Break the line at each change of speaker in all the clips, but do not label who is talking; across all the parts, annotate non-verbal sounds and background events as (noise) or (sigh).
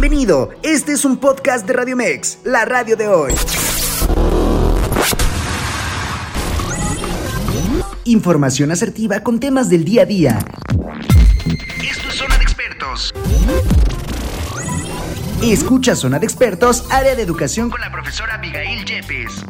Bienvenido, este es un podcast de Radio Mex, la radio de hoy. Información asertiva con temas del día a día. Esto es Zona de Expertos. Escucha Zona de Expertos, área de educación con la profesora Abigail Yepes.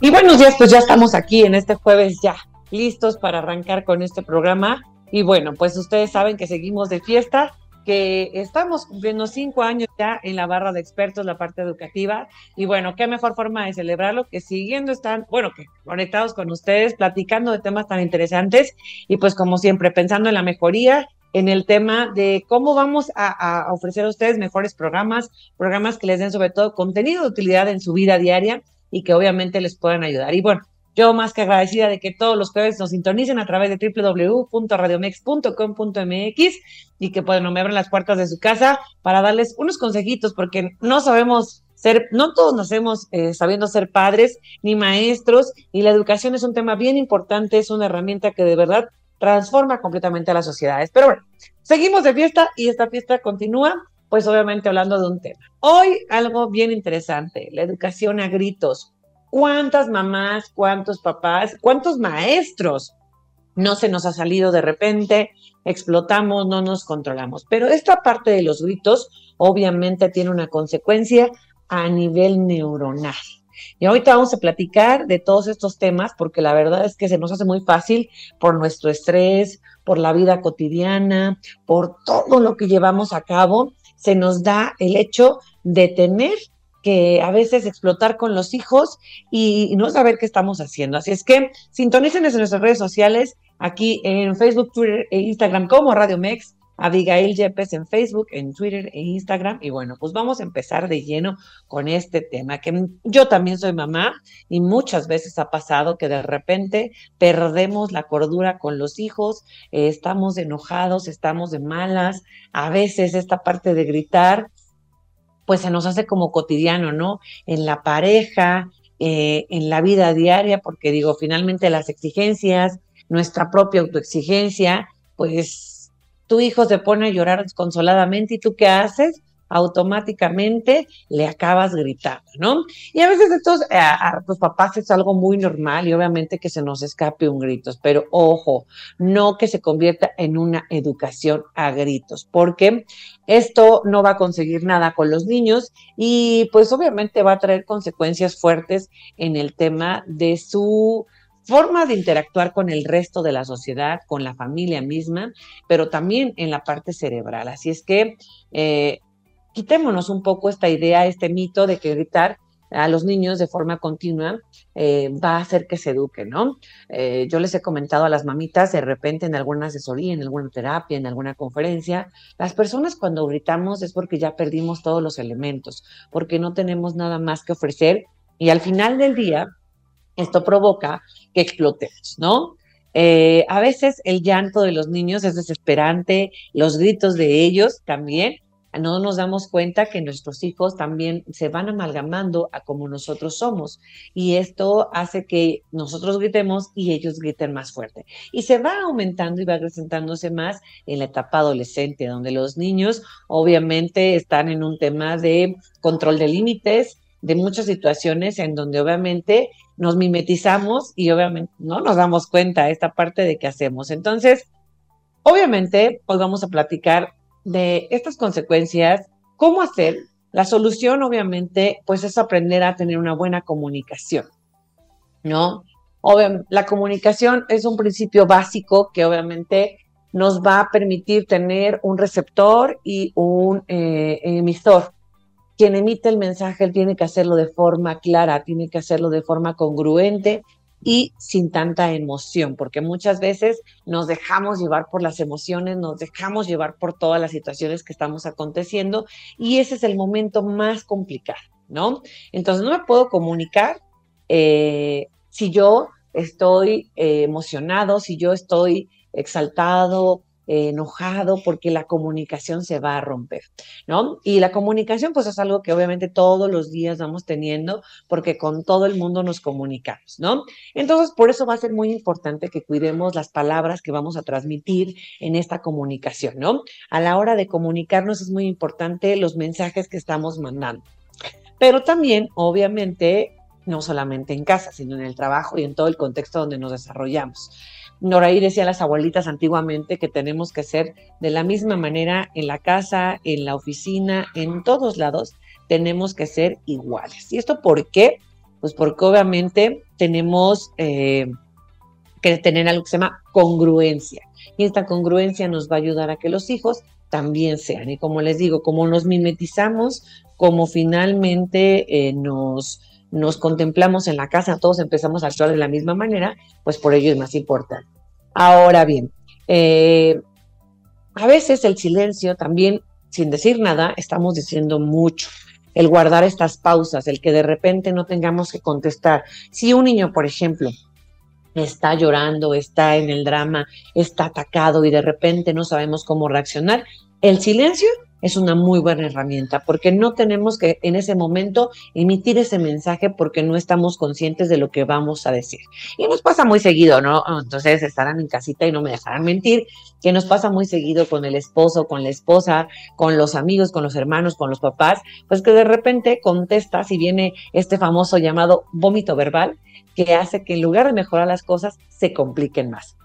Y buenos días, pues ya estamos aquí en este jueves ya listos para arrancar con este programa. Y bueno, pues ustedes saben que seguimos de fiesta, que estamos cumpliendo cinco años ya en la barra de expertos, la parte educativa. Y bueno, qué mejor forma de celebrarlo que siguiendo están, bueno, que conectados con ustedes, platicando de temas tan interesantes y pues como siempre, pensando en la mejoría en el tema de cómo vamos a, a, ofrecer a ustedes mejores programas, programas que les den sobre todo contenido de utilidad en su vida diaria y que obviamente les puedan ayudar. Y bueno, yo más que agradecida de que todos los jueves nos sintonicen a través de www.radiomex.com.mx y que pueden me abran las puertas de su casa para darles unos consejitos, porque no sabemos ser, no todos nacemos eh, sabiendo ser padres ni maestros, y la educación es un tema bien importante, es una herramienta que de verdad transforma completamente a las sociedades. Pero bueno, seguimos de fiesta y esta fiesta continúa pues obviamente hablando de un tema. Hoy algo bien interesante, la educación a gritos. ¿Cuántas mamás, cuántos papás, cuántos maestros no se nos ha salido de repente, explotamos, no nos controlamos? Pero esta parte de los gritos obviamente tiene una consecuencia a nivel neuronal. Y ahorita vamos a platicar de todos estos temas porque la verdad es que se nos hace muy fácil por nuestro estrés, por la vida cotidiana, por todo lo que llevamos a cabo se nos da el hecho de tener que a veces explotar con los hijos y, no saber qué estamos haciendo. Así es que sintonicen en nuestras redes sociales, aquí en Facebook, Twitter e Instagram como Radio Mex, Abigail Yepes en Facebook, en Twitter e Instagram. Y bueno, pues vamos a empezar de lleno con este tema, que yo también soy mamá y muchas veces ha pasado que de repente perdemos la cordura con los hijos, eh, estamos enojados, estamos de malas, a veces esta parte de gritar, pues se nos hace como cotidiano, ¿no? En la pareja, eh, en la vida diaria, porque digo, finalmente las exigencias, nuestra propia autoexigencia, pues tu hijo se pone a llorar desconsoladamente y tú qué haces? Automáticamente le acabas gritando, ¿no? Y a veces estos, eh, a, tus papás es algo muy normal y obviamente que se nos escape un grito, pero ojo, no que se convierta en una educación a gritos, porque esto no va a conseguir nada con los niños y pues obviamente va a traer consecuencias fuertes en el tema de su forma de interactuar con el resto de la sociedad, con la familia misma, pero también en la parte cerebral. Así es que eh, quitémonos un poco esta idea, este mito de que gritar a los niños de forma continua eh, va a hacer que se eduquen, ¿no? Eh, yo les he comentado a las mamitas de repente en alguna asesoría, en alguna terapia, en alguna conferencia, las personas cuando gritamos es porque ya perdimos todos los elementos, porque no tenemos nada más que ofrecer y al final del día esto provoca que explotemos, ¿no? Eh, a veces el llanto de los niños es desesperante, los gritos de ellos también. No nos damos cuenta que nuestros hijos también se van amalgamando a como nosotros somos y esto hace que nosotros gritemos y ellos griten más fuerte. Y se va aumentando y va acrecentándose más en la etapa adolescente, donde los niños obviamente están en un tema de control de límites, de muchas situaciones en donde obviamente nos mimetizamos y obviamente no nos damos cuenta esta parte de qué hacemos. Entonces, obviamente, pues vamos a platicar de estas consecuencias, cómo hacer. La solución, obviamente, pues es aprender a tener una buena comunicación, ¿no? Obviamente, la comunicación es un principio básico que obviamente nos va a permitir tener un receptor y un eh, emisor quien emite el mensaje él tiene que hacerlo de forma clara, tiene que hacerlo de forma congruente y sin tanta emoción, porque muchas veces nos dejamos llevar por las emociones, nos dejamos llevar por todas las situaciones que estamos aconteciendo y ese es el momento más complicado, ¿no? Entonces no me puedo comunicar eh, si yo estoy eh, emocionado, si yo estoy exaltado, enojado porque la comunicación se va a romper, ¿no? Y la comunicación pues es algo que obviamente todos los días vamos teniendo porque con todo el mundo nos comunicamos, ¿no? Entonces, por eso va a ser muy importante que cuidemos las palabras que vamos a transmitir en esta comunicación, ¿no? A la hora de comunicarnos es muy importante los mensajes que estamos mandando. Pero también, obviamente, no solamente en casa, sino en el trabajo y en todo el contexto donde nos desarrollamos. Noraí decía las abuelitas antiguamente que tenemos que ser de la misma manera en la casa, en la oficina, en todos lados, tenemos que ser iguales. ¿Y esto por qué? Pues porque obviamente tenemos eh, que tener algo que se llama congruencia. Y esta congruencia nos va a ayudar a que los hijos también sean. Y como les digo, como nos mimetizamos, como finalmente eh, nos nos contemplamos en la casa, todos empezamos a actuar de la misma manera, pues por ello es más importante. Ahora bien, eh, a veces el silencio también, sin decir nada, estamos diciendo mucho. El guardar estas pausas, el que de repente no tengamos que contestar. Si un niño, por ejemplo, está llorando, está en el drama, está atacado y de repente no sabemos cómo reaccionar, el silencio es una muy buena herramienta porque no tenemos que en ese momento emitir ese mensaje porque no estamos conscientes de lo que vamos a decir. Y nos pasa muy seguido, ¿no? Entonces estarán en casita y no me dejarán mentir, que nos pasa muy seguido con el esposo, con la esposa, con los amigos, con los hermanos, con los papás, pues que de repente contestas y viene este famoso llamado vómito verbal que hace que en lugar de mejorar las cosas se compliquen más.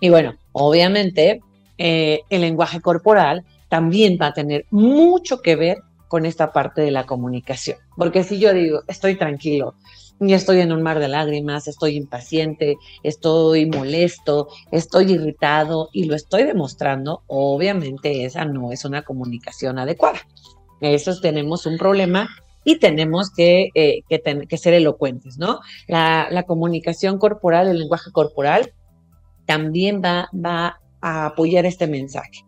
Y bueno, obviamente eh, el lenguaje corporal también va a tener mucho que ver con esta parte de la comunicación. Porque si yo digo, estoy tranquilo, y estoy en un mar de lágrimas, estoy impaciente, estoy molesto, estoy irritado y lo estoy demostrando, obviamente esa no es una comunicación adecuada. Eso tenemos un problema y tenemos que, eh, que, ser elocuentes, ¿no? La, la, comunicación corporal, el lenguaje corporal, también va, va a apoyar este mensaje.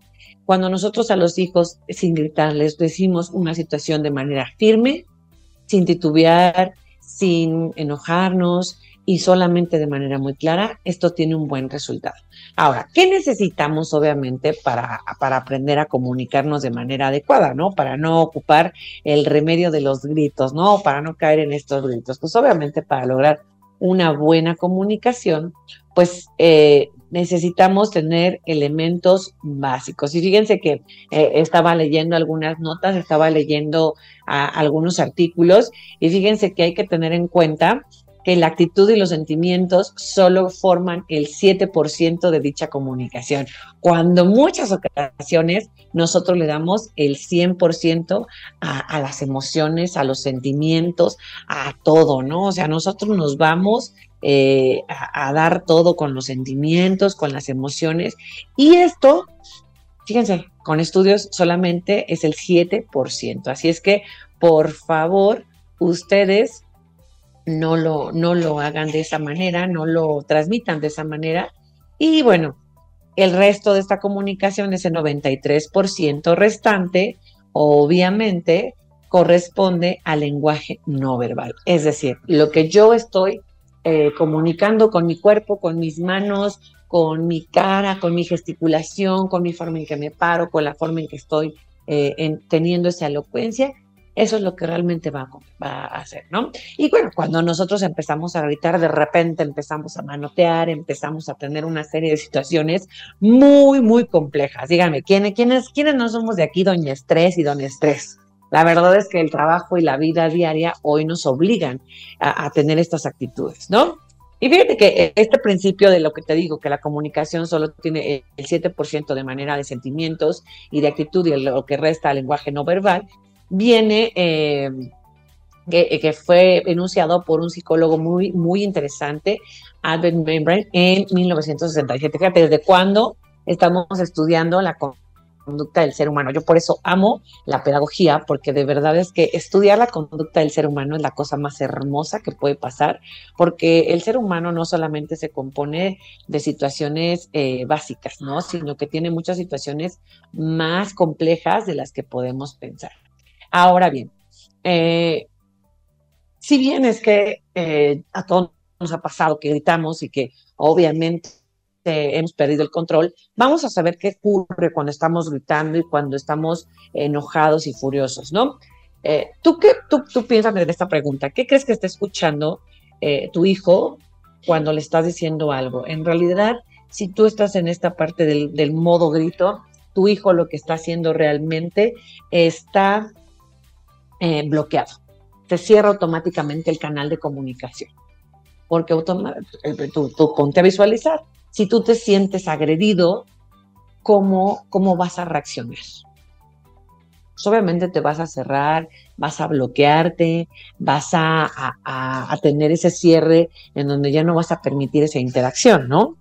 Cuando nosotros a los hijos, sin gritarles, decimos una situación de manera firme, sin titubear, sin enojarnos y solamente de manera muy clara, esto tiene un buen resultado. Ahora, ¿qué necesitamos obviamente para, para aprender a comunicarnos de manera adecuada, ¿no? Para no ocupar el remedio de los gritos, ¿no? Para no caer en estos gritos. Pues obviamente para lograr una buena comunicación, pues eh, necesitamos tener elementos básicos. Y fíjense que eh, estaba leyendo algunas notas, estaba leyendo algunos artículos y fíjense que hay que tener en cuenta que la actitud y los sentimientos solo forman el 7% de dicha comunicación, cuando muchas ocasiones nosotros le damos el 100% a, a las emociones, a los sentimientos, a todo, ¿no? O sea, nosotros nos vamos eh, a, dar todo con los sentimientos, con las emociones. Y esto, fíjense, con estudios solamente es el 7%. Así es que, por favor, ustedes no lo, no lo hagan de esa manera, no lo transmitan de esa manera. Y bueno, el resto de esta comunicación, ese 93% restante, obviamente corresponde al lenguaje no verbal. Es decir, lo que yo estoy eh, comunicando con mi cuerpo, con mis manos, con mi cara, con mi gesticulación, con mi forma en que me paro, con la forma en que estoy eh, teniendo esa elocuencia. Eso es lo que realmente va, a hacer, ¿no? Y bueno, cuando nosotros empezamos a gritar, de repente empezamos a manotear, empezamos a tener una serie de situaciones muy, muy complejas. Díganme, ¿quiénes, quiénes, quiénes no somos de aquí, doña Estrés y don Estrés? La verdad es que el trabajo y la vida diaria hoy nos obligan a, tener estas actitudes, ¿no? Y fíjate que este principio de lo que te digo, que la comunicación solo tiene el 7% de manera de sentimientos y de actitud y lo que resta al lenguaje no verbal, viene, eh, que, fue enunciado por un psicólogo muy, muy interesante, Albert Membrane, en 1967. Fíjate, desde cuándo estamos estudiando la conducta del ser humano. Yo por eso amo la pedagogía, porque de verdad es que estudiar la conducta del ser humano es la cosa más hermosa que puede pasar, porque el ser humano no solamente se compone de situaciones eh, básicas, ¿no? Sino que tiene muchas situaciones más complejas de las que podemos pensar. Ahora bien, eh, si bien es que eh, a todos nos ha pasado que gritamos y que obviamente hemos perdido el control, vamos a saber qué ocurre cuando estamos gritando y cuando estamos enojados y furiosos, ¿no? Eh, ¿tú, qué, tú, tú piensas en esta pregunta, ¿qué crees que está escuchando eh, tu hijo cuando le estás diciendo algo? En realidad, si tú estás en esta parte del, del modo grito, tu hijo lo que está haciendo realmente está eh, bloqueado. Se cierra automáticamente el canal de comunicación. Porque tú, tú, ponte a visualizar. Si tú te sientes agredido, ¿cómo, cómo vas a reaccionar? Pues obviamente te vas a cerrar, vas a bloquearte, vas a, a, tener ese cierre en donde ya no vas a permitir esa interacción, ¿no?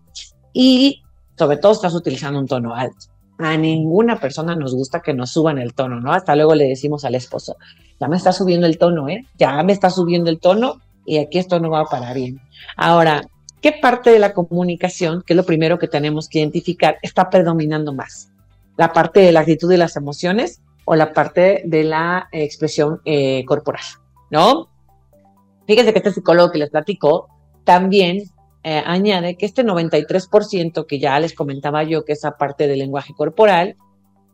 Y sobre todo estás utilizando un tono alto. A ninguna persona nos gusta que nos suban el tono, ¿no? Hasta luego le decimos al esposo, ya me está subiendo el tono, ¿eh? Ya me está subiendo el tono y aquí esto no va a parar bien. Ahora, ¿qué parte de la comunicación, que es lo primero que tenemos que identificar, está predominando más? ¿La parte de la actitud y las emociones o la parte de la expresión eh, corporal, ¿no? Fíjense que este psicólogo que les platicó también eh, añade que este 93% que ya les comentaba yo, que esa parte del lenguaje corporal,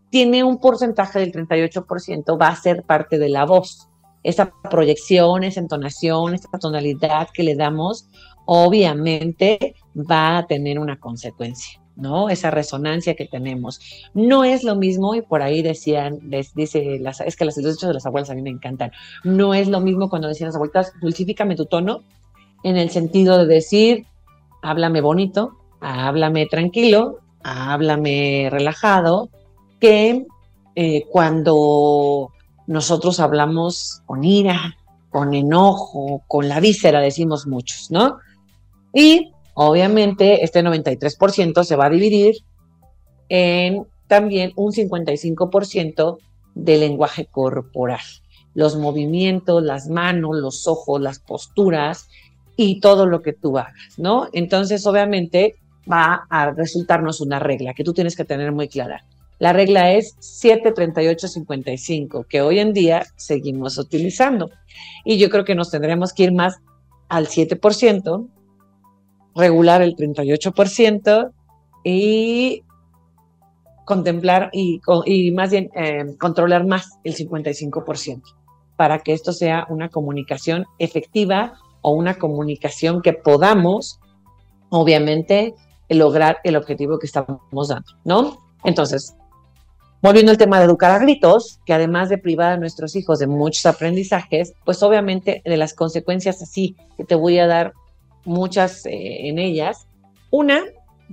tiene un porcentaje del 38%, va a ser parte de la voz. Esa proyección, esa entonación, esa tonalidad que le damos, obviamente va a tener una consecuencia. ¿no? Esa resonancia que tenemos. No es lo mismo, y por ahí decían, dice, las, es que las derechos de las abuelas a mí me encantan, no es lo mismo cuando decían las abuelitas, dulcifícame tu tono, en el sentido de decir, háblame bonito, háblame tranquilo, háblame relajado, que eh, cuando nosotros hablamos con ira, con enojo, con la víscera, decimos muchos, ¿no? Y Obviamente, este 93% se va a dividir en también un 55% de lenguaje corporal. Los movimientos, las manos, los ojos, las posturas y todo lo que tú hagas, ¿no? Entonces, obviamente, va a resultarnos una regla que tú tienes que tener muy clara. La regla es 73855, que hoy en día seguimos utilizando. Y yo creo que nos tendremos que ir más al 7%, regular el 38% y contemplar y, más bien eh, controlar más el 55% para que esto sea una comunicación efectiva o una comunicación que podamos, obviamente, lograr el objetivo que estamos dando, ¿no? Entonces, volviendo al tema de educar a gritos, que además de privar a nuestros hijos de muchos aprendizajes, pues obviamente de las consecuencias así que te voy a dar muchas eh, en ellas. Una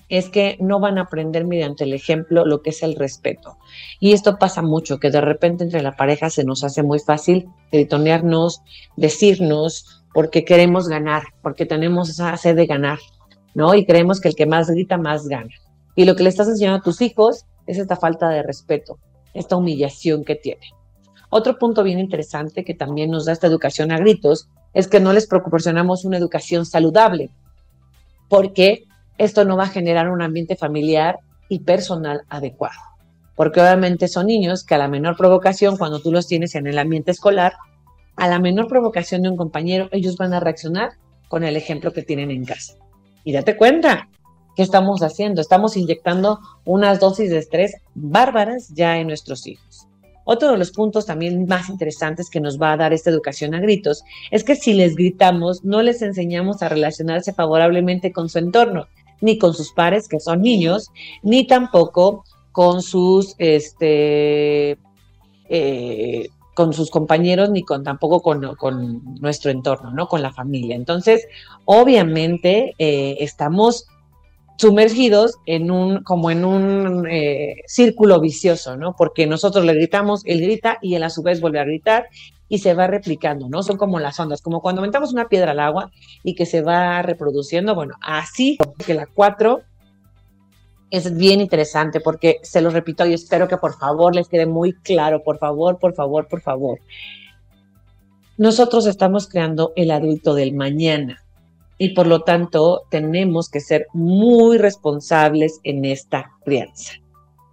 es que no van a aprender mediante el ejemplo lo que es el respeto. Y esto pasa mucho, que de repente entre la pareja se nos hace muy fácil gritonearnos, decirnos, porque queremos ganar, porque tenemos esa sed de ganar, ¿no? Y creemos que el que más grita, más gana. Y lo que le estás enseñando a tus hijos es esta falta de respeto, esta humillación que tiene. Otro punto bien interesante que también nos da esta educación a gritos es que no les proporcionamos una educación saludable, porque esto no va a generar un ambiente familiar y personal adecuado. Porque obviamente son niños que a la menor provocación, cuando tú los tienes en el ambiente escolar, a la menor provocación de un compañero, ellos van a reaccionar con el ejemplo que tienen en casa. Y date cuenta, ¿qué estamos haciendo? Estamos inyectando unas dosis de estrés bárbaras ya en nuestros hijos. Otro de los puntos también más interesantes que nos va a dar esta educación a gritos es que si les gritamos, no les enseñamos a relacionarse favorablemente con su entorno, ni con sus pares, que son niños, ni tampoco con sus, este, eh, con sus compañeros, ni con tampoco con, con, nuestro entorno, ¿no? Con la familia. Entonces, obviamente, eh, estamos sumergidos en un, como en un eh, círculo vicioso, ¿no? Porque nosotros le gritamos, él grita y él a su vez vuelve a gritar y se va replicando, ¿no? Son como las ondas, como cuando aventamos una piedra al agua y que se va reproduciendo, bueno, así que la cuatro es bien interesante porque se lo repito y espero que por favor les quede muy claro, por favor, por favor, por favor. Nosotros estamos creando el adulto del mañana y por lo tanto tenemos que ser muy responsables en esta crianza.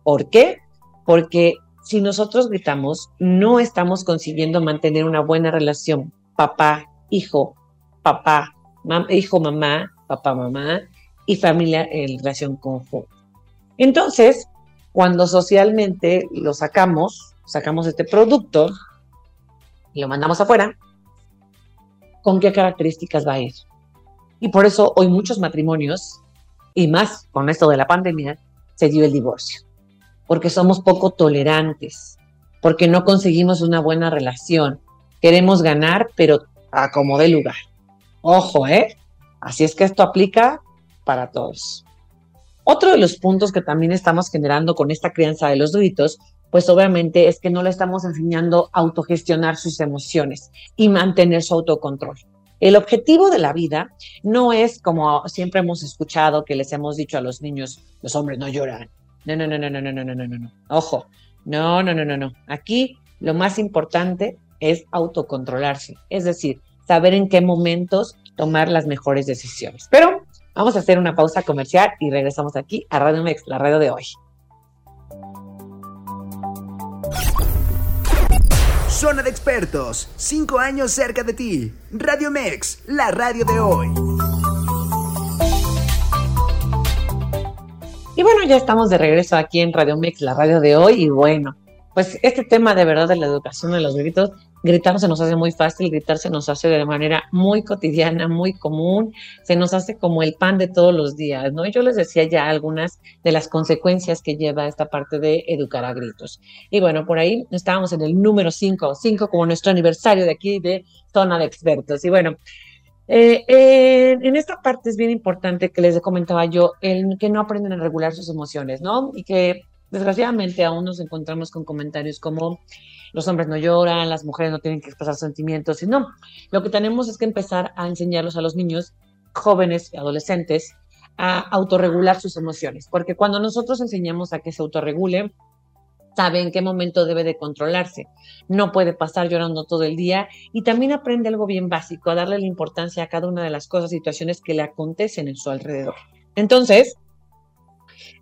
¿Por qué? Porque si nosotros gritamos, no estamos consiguiendo mantener una buena relación papá, hijo, papá, hijo, mamá, papá, mamá, y familia en relación conjunta. Entonces, cuando socialmente lo sacamos, sacamos este producto y lo mandamos afuera, ¿con qué características va a ir? Y por eso hoy muchos matrimonios, y más con esto de la pandemia, se dio el divorcio, porque somos poco tolerantes, porque no conseguimos una buena relación, queremos ganar, pero a como dé lugar. Ojo, ¿eh? Así es que esto aplica para todos. Otro de los puntos que también estamos generando con esta crianza de los gritos, pues obviamente es que no le estamos enseñando a autogestionar sus emociones y mantener su autocontrol. El objetivo de la vida no es como siempre hemos escuchado que les hemos dicho a los niños, los hombres no lloran. No, no, no, no, no, no, no, no, no, no. Ojo, no, no, no, no, no. Aquí lo más importante es autocontrolarse, es decir, saber en qué momentos tomar las mejores decisiones. Pero vamos a hacer una pausa comercial y regresamos aquí a Radio Mex, la radio de hoy.
Zona de expertos, cinco años cerca de ti. Radio Mex, la radio de hoy.
Y bueno, ya estamos de regreso aquí en Radio Mex, la radio de hoy. Y bueno, pues este tema de verdad de la educación de los gritos, gritar se nos hace muy fácil, gritar se nos hace de manera muy cotidiana, muy común, se nos hace como el pan de todos los días, ¿no? Yo les decía ya algunas de las consecuencias que lleva esta parte de educar a gritos. Y bueno, por ahí estábamos en el número 5, 5 como nuestro aniversario de aquí de Zona de Expertos. Y bueno, eh, en esta parte es bien importante que les comentaba yo, el que no aprenden a regular sus emociones, ¿no? Y que Desgraciadamente aún nos encontramos con comentarios como los hombres no lloran, las mujeres no tienen que expresar sentimientos, y no, lo que tenemos es que empezar a enseñarlos a los niños, jóvenes y adolescentes, a autorregular sus emociones, porque cuando nosotros enseñamos a que se autorregule, sabe en qué momento debe de controlarse. No puede pasar llorando todo el día y también aprende algo bien básico, a darle la importancia a cada una de las cosas, situaciones que le acontecen en su alrededor. Entonces,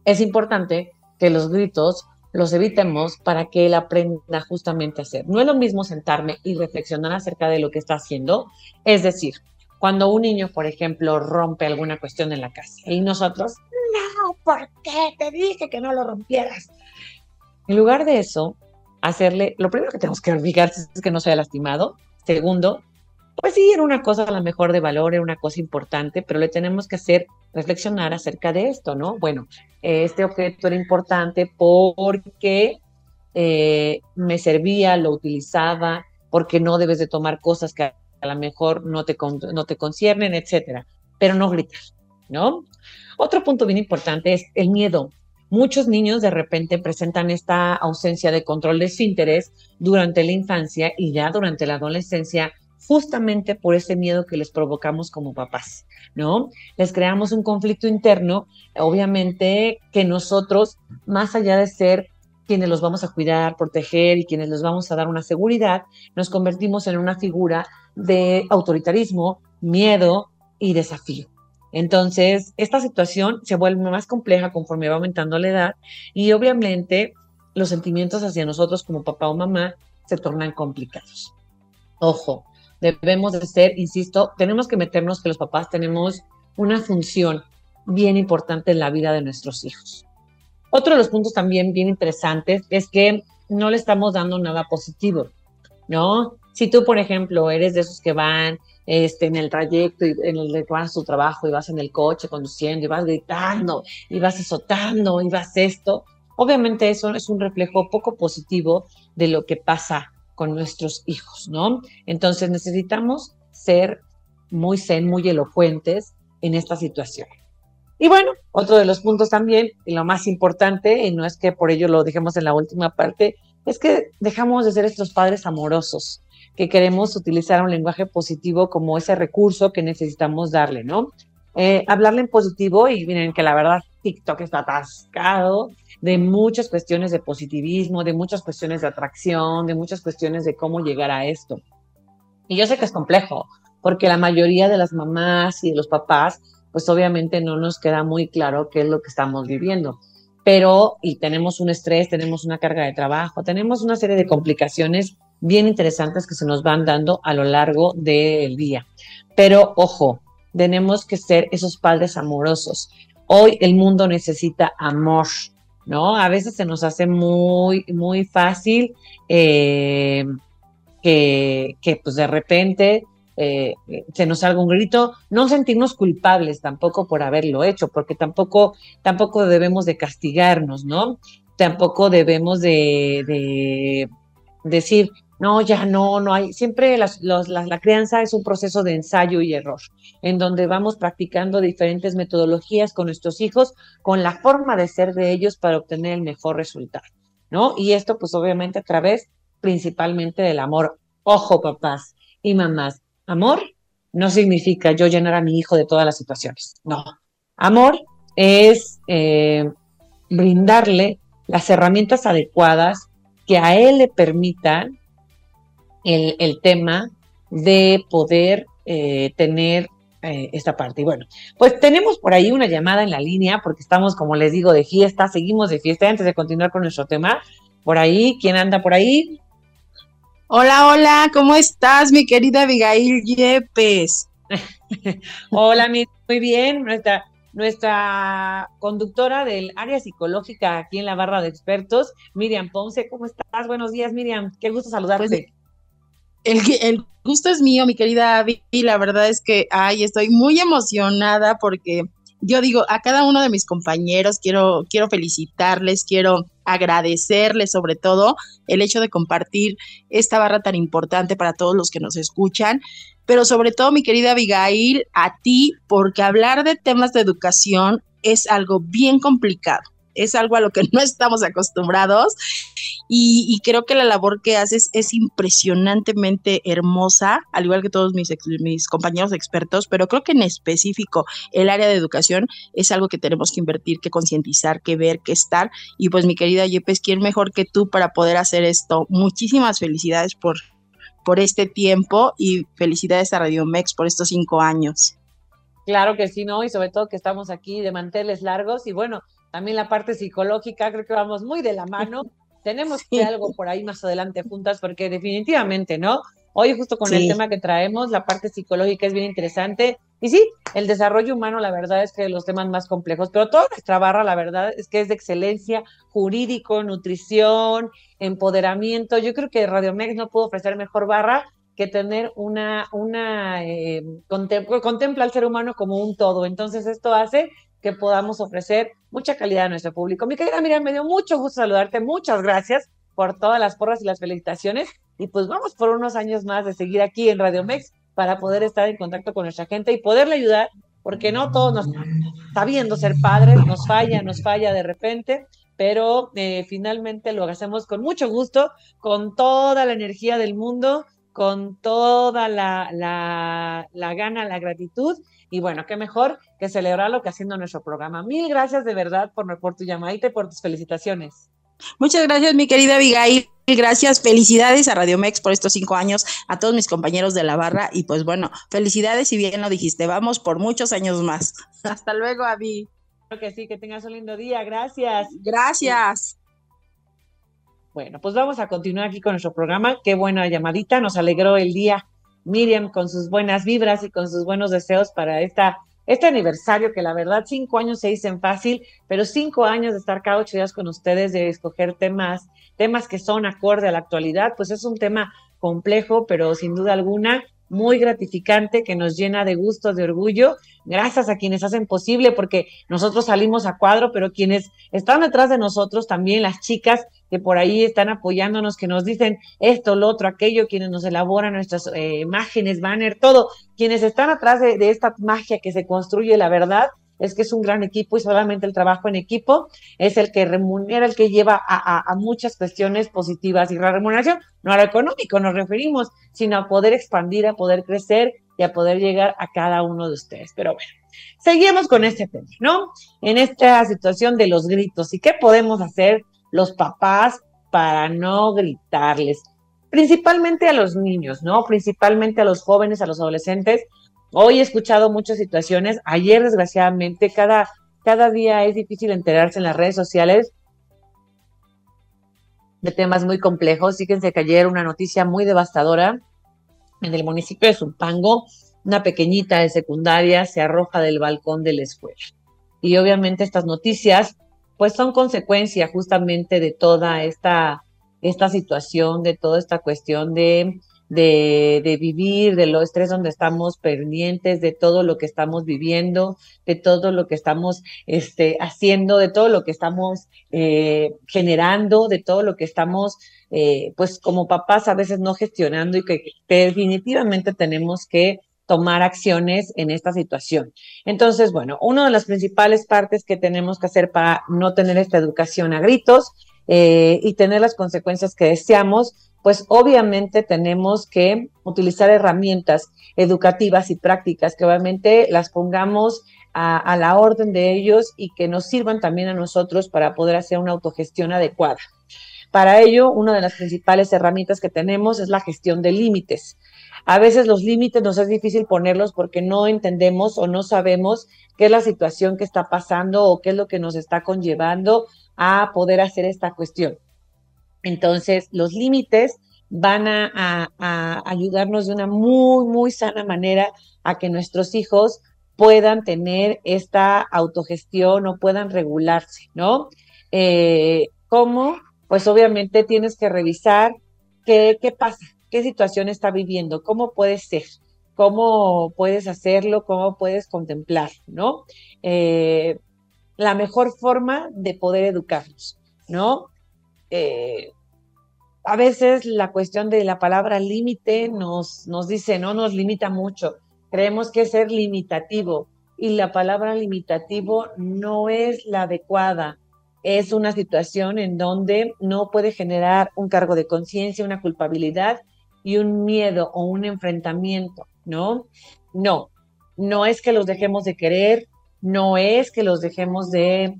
es importante que los gritos los evitemos para que él aprenda justamente a hacer. No es lo mismo sentarme y reflexionar acerca de lo que está haciendo, es decir, cuando un niño, por ejemplo, rompe alguna cuestión en la casa y nosotros, no, ¿por qué? Te dije que no lo rompieras. En lugar de eso, hacerle, lo primero que tenemos que fijarse es que no se haya lastimado. Segundo, pues sí, era una cosa a lo mejor de valor, era una cosa importante, pero le tenemos que hacer reflexionar acerca de esto, ¿no? Bueno, este objeto era importante porque eh, me servía, lo utilizaba, porque no debes de tomar cosas que a, lo mejor no te, no te conciernen, etcétera, pero no gritar, ¿no? Otro punto bien importante es el miedo. Muchos niños de repente presentan esta ausencia de control de su interés durante la infancia y ya durante la adolescencia justamente por ese miedo que les provocamos como papás, ¿no? Les creamos un conflicto interno, obviamente que nosotros, más allá de ser quienes los vamos a cuidar, proteger y quienes les vamos a dar una seguridad, nos convertimos en una figura de autoritarismo, miedo y desafío. Entonces, esta situación se vuelve más compleja conforme va aumentando la edad y obviamente los sentimientos hacia nosotros como papá o mamá se tornan complicados. Ojo, debemos de ser, insisto, tenemos que meternos que los papás tenemos una función bien importante en la vida de nuestros hijos. Otro de los puntos también bien interesantes es que no le estamos dando nada positivo, ¿no? Si tú, por ejemplo, eres de esos que van este, en el trayecto, y en el que vas a su trabajo y vas en el coche conduciendo y vas gritando y vas azotando y vas esto, obviamente eso es un reflejo poco positivo de lo que pasa con nuestros hijos, ¿no? Entonces necesitamos ser muy zen, muy elocuentes en esta situación. Y bueno, otro de los puntos también, y lo más importante, y no es que por ello lo dejemos en la última parte, es que dejamos de ser estos padres amorosos, que queremos utilizar un lenguaje positivo como ese recurso que necesitamos darle, ¿no? Eh, hablarle en positivo y miren que la verdad TikTok está atascado de muchas cuestiones de positivismo, de muchas cuestiones de atracción, de muchas cuestiones de cómo llegar a esto. Y yo sé que es complejo, porque la mayoría de las mamás y de los papás, pues obviamente no nos queda muy claro qué es lo que estamos viviendo. Pero, y tenemos un estrés, tenemos una carga de trabajo, tenemos una serie de complicaciones bien interesantes que se nos van dando a lo largo del día. Pero ojo, tenemos que ser esos padres amorosos. Hoy el mundo necesita amor, ¿no? A veces se nos hace muy, muy fácil eh, que, que, pues de repente eh, se nos salga un grito, no sentirnos culpables tampoco por haberlo hecho, porque tampoco, tampoco debemos de castigarnos, ¿no? Tampoco debemos de, de decir, no, ya no, no hay. Siempre la, crianza es un proceso de ensayo y error, en donde vamos practicando diferentes metodologías con nuestros hijos, con la forma de ser de ellos para obtener el mejor resultado, ¿no? Y esto, pues obviamente a través principalmente del amor. Ojo, papás y mamás, amor no significa yo llenar a mi hijo de todas las situaciones, no. Amor es eh, brindarle las herramientas adecuadas que a él le permitan el, tema de poder eh, tener eh, esta parte. Y bueno, pues tenemos por ahí una llamada en la línea porque estamos, como les digo, de fiesta, seguimos de fiesta. Antes de continuar con nuestro tema, por ahí, ¿quién anda por ahí?
Hola, hola, ¿cómo estás, mi querida Abigail Yepes? (laughs)
hola, muy bien. Nuestra, nuestra conductora del área psicológica aquí en la barra de expertos, Miriam Ponce. ¿Cómo estás? Buenos días, Miriam. Qué gusto saludarte. Pues,
el, el gusto es mío, mi querida Abby. La verdad es que, ay, estoy muy emocionada porque yo digo, a cada uno de mis compañeros quiero, quiero felicitarles, quiero agradecerles sobre todo el hecho de compartir esta barra tan importante para todos los que nos escuchan, pero sobre todo mi querida Abigail, a ti, porque hablar de temas de educación es algo bien complicado es algo a lo que (laughs) no estamos acostumbrados y, creo que la labor que haces es impresionantemente hermosa, al igual que todos mis, mis compañeros expertos, pero creo que en específico el área de educación es algo que tenemos que invertir, que concientizar, que ver, que estar. Y pues mi querida Yepes, ¿quién mejor que tú para poder hacer esto? Muchísimas felicidades por, por este tiempo y felicidades a Radio Mex por estos cinco años.
Claro que sí, ¿no? Y sobre todo que estamos aquí de manteles largos y bueno, también la parte psicológica, creo que vamos muy de la mano. (laughs) Tenemos que algo por ahí más adelante juntas, porque definitivamente, ¿no? Hoy justo con el tema que traemos, la parte psicológica es bien interesante. Y sí, el desarrollo humano, la verdad es que los temas más complejos, pero toda nuestra barra, la verdad es que es de excelencia, jurídico, nutrición, empoderamiento. Yo creo que Radio Mex no pudo ofrecer mejor barra que tener una, una eh, contempla al ser humano como un todo. Entonces esto hace que podamos ofrecer mucha calidad a nuestro público. Mi querida Miriam, me dio mucho gusto saludarte. Muchas gracias por todas las porras y las felicitaciones. Y pues vamos por unos años más de seguir aquí en Radio Mex para poder estar en contacto con nuestra gente y poderle ayudar, porque no todos nos sabiendo ser padres, nos falla, nos falla de repente, pero eh, finalmente lo hacemos con mucho gusto, con toda la energía del mundo, con toda la, la, la gana, la gratitud y bueno, qué mejor que celebrarlo que haciendo nuestro programa. Mil gracias de verdad por, por tu llamadita y por tus felicitaciones.
Muchas gracias, mi querida Abigail. Gracias, felicidades a Radio Mex por estos cinco años, a todos mis compañeros de la barra y pues bueno, felicidades y bien lo dijiste, vamos por muchos años más. (laughs) Hasta luego, Abby.
Creo que sí, que tengas un lindo día, gracias.
Gracias.
Bueno, pues vamos a continuar aquí con nuestro programa. Qué buena llamadita, nos alegró el día. Miriam con sus buenas vibras y con sus buenos deseos para esta, este aniversario, que la verdad cinco años se dicen fácil, pero cinco años de estar cada ocho días con ustedes, de escoger temas, temas que son acorde a la actualidad, pues es un tema complejo, pero sin duda alguna muy gratificante que nos llena de gusto, de orgullo, gracias a quienes hacen posible, porque nosotros salimos a cuadro, pero quienes están detrás de nosotros, también las chicas que por ahí están apoyándonos, que nos dicen esto, lo otro, aquello, quienes nos elaboran nuestras eh, imágenes, banner, todo, quienes están atrás de, esta magia que se construye, la verdad, es que es un gran equipo y solamente el trabajo en equipo es el que remunera, el que lleva a, muchas cuestiones positivas. Y la remuneración no a lo económico nos referimos, sino a poder expandir, a poder crecer y a poder llegar a cada uno de ustedes. Pero bueno, seguimos con este tema, ¿no? En esta situación de los gritos y qué podemos hacer los papás para no gritarles, principalmente a los niños, ¿no? Principalmente a los jóvenes, a los adolescentes, Hoy he escuchado muchas situaciones, ayer desgraciadamente, cada, cada día es difícil enterarse en las redes sociales de temas muy complejos. Fíjense que ayer una noticia muy devastadora en el municipio de Zumpango, una pequeñita de secundaria se arroja del balcón de la escuela. Y obviamente estas noticias pues son consecuencia justamente de toda esta, esta situación, de toda esta cuestión de, de, vivir, de lo estrés donde estamos pendientes, de todo lo que estamos viviendo, de todo lo que estamos este, haciendo, de todo lo que estamos eh, generando, de todo lo que estamos, eh, pues como papás a veces no gestionando y que definitivamente tenemos que tomar acciones en esta situación. Entonces, bueno, una de las principales partes que tenemos que hacer para no tener esta educación a gritos eh, y tener las consecuencias que deseamos, pues obviamente tenemos que utilizar herramientas educativas y prácticas que obviamente las pongamos a, a la orden de ellos y que nos sirvan también a nosotros para poder hacer una autogestión adecuada. Para ello, una de las principales herramientas que tenemos es la gestión de límites. A veces los límites nos es difícil ponerlos porque no entendemos o no sabemos qué es la situación que está pasando o qué es lo que nos está conllevando a poder hacer esta cuestión. Entonces, los límites van a, ayudarnos de una muy, muy sana manera a que nuestros hijos puedan tener esta autogestión o puedan regularse, ¿no? Eh, ¿Cómo? Pues obviamente tienes que revisar qué, qué pasa, qué situación está viviendo, cómo puede ser, cómo puedes hacerlo, cómo puedes contemplar, ¿no? Eh, la mejor forma de poder educarlos, ¿no? Eh, a veces la cuestión de la palabra límite nos, nos dice, no nos limita mucho, creemos que es ser limitativo y la palabra limitativo no es la adecuada es una situación en donde no puede generar un cargo de conciencia, una culpabilidad y un miedo o un enfrentamiento, ¿no? No, no es que los dejemos de querer, no es que los dejemos de,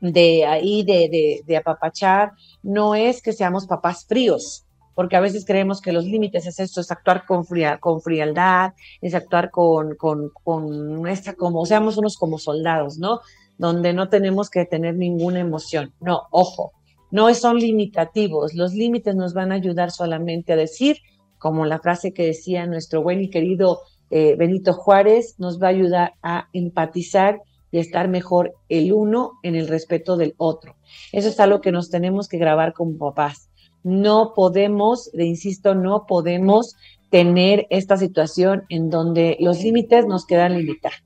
de ahí, de, de, apapachar, no es que seamos papás fríos, porque a veces creemos que los límites es esto, es actuar con, con frialdad, es actuar con, con, con esta, como seamos unos como soldados, ¿no? Donde no tenemos que tener ninguna emoción. No, ojo, no son limitativos. Los límites nos van a ayudar solamente a decir, como la frase que decía nuestro buen y querido eh, Benito Juárez, nos va a ayudar a empatizar y estar mejor el uno en el respeto del otro. Eso es algo que nos tenemos que grabar como papás. No podemos, le insisto, no podemos tener esta situación en donde los límites nos quedan limitados.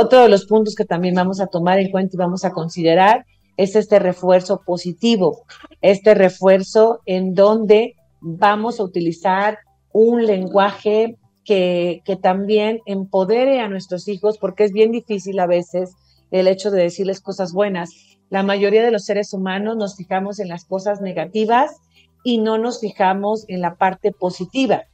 Otro de los puntos que también vamos a tomar en cuenta y vamos a considerar es este refuerzo positivo, este refuerzo en donde vamos a utilizar un lenguaje que, también empodere a nuestros hijos, porque es bien difícil a veces el hecho de decirles cosas buenas. La mayoría de los seres humanos nos fijamos en las cosas negativas y no nos fijamos en la parte positiva.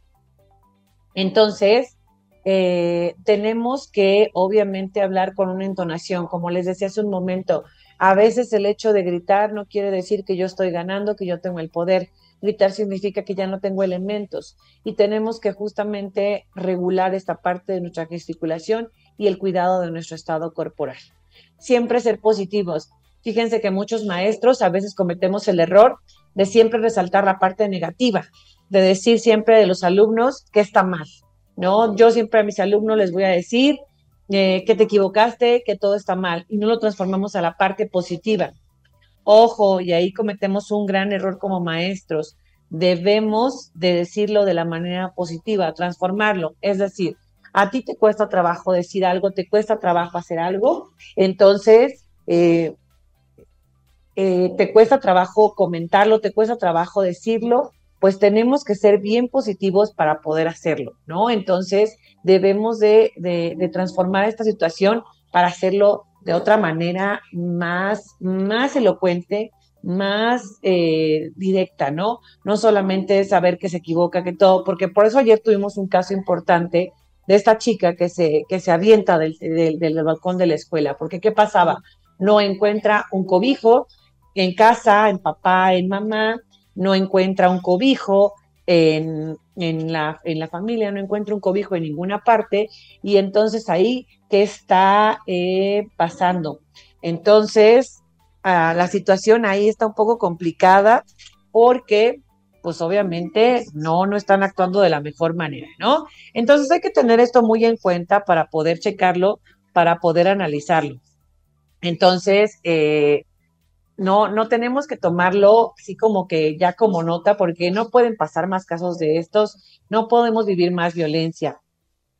Entonces, eh, tenemos que obviamente hablar con una entonación, como les decía hace un momento, a veces el hecho de gritar no quiere decir que yo estoy ganando, que yo tengo el poder. Gritar significa que ya no tengo elementos y tenemos que justamente regular esta parte de nuestra gesticulación y el cuidado de nuestro estado corporal. Siempre ser positivos. Fíjense que muchos maestros a veces cometemos el error de siempre resaltar la parte negativa, de decir siempre de los alumnos que está mal. No, yo siempre a mis alumnos les voy a decir, eh, que te equivocaste, que todo está mal, y no lo transformamos a la parte positiva. Ojo, y ahí cometemos un gran error como maestros. Debemos de decirlo de la manera positiva, transformarlo. Es decir, a ti te cuesta trabajo decir algo, te cuesta trabajo hacer algo, entonces eh, eh, te cuesta trabajo comentarlo, te cuesta trabajo decirlo, pues tenemos que ser bien positivos para poder hacerlo, ¿no? Entonces, debemos de, transformar esta situación para hacerlo de otra manera más, más elocuente, más eh, directa, ¿no? No solamente saber que se equivoca, que todo, porque por eso ayer tuvimos un caso importante de esta chica que se, que se avienta del, del balcón de la escuela, porque ¿qué pasaba? No encuentra un cobijo en casa, en papá, en mamá, no encuentra un cobijo, en, la, en la familia, no encuentra un cobijo en ninguna parte y entonces ahí, ¿qué está eh, pasando? Entonces, ah, la situación ahí está un poco complicada porque pues obviamente no, no están actuando de la mejor manera, ¿no? Entonces hay que tener esto muy en cuenta para poder checarlo, para poder analizarlo. Entonces, eh, no, no tenemos que tomarlo así como que ya como nota, porque no pueden pasar más casos de estos, no podemos vivir más violencia.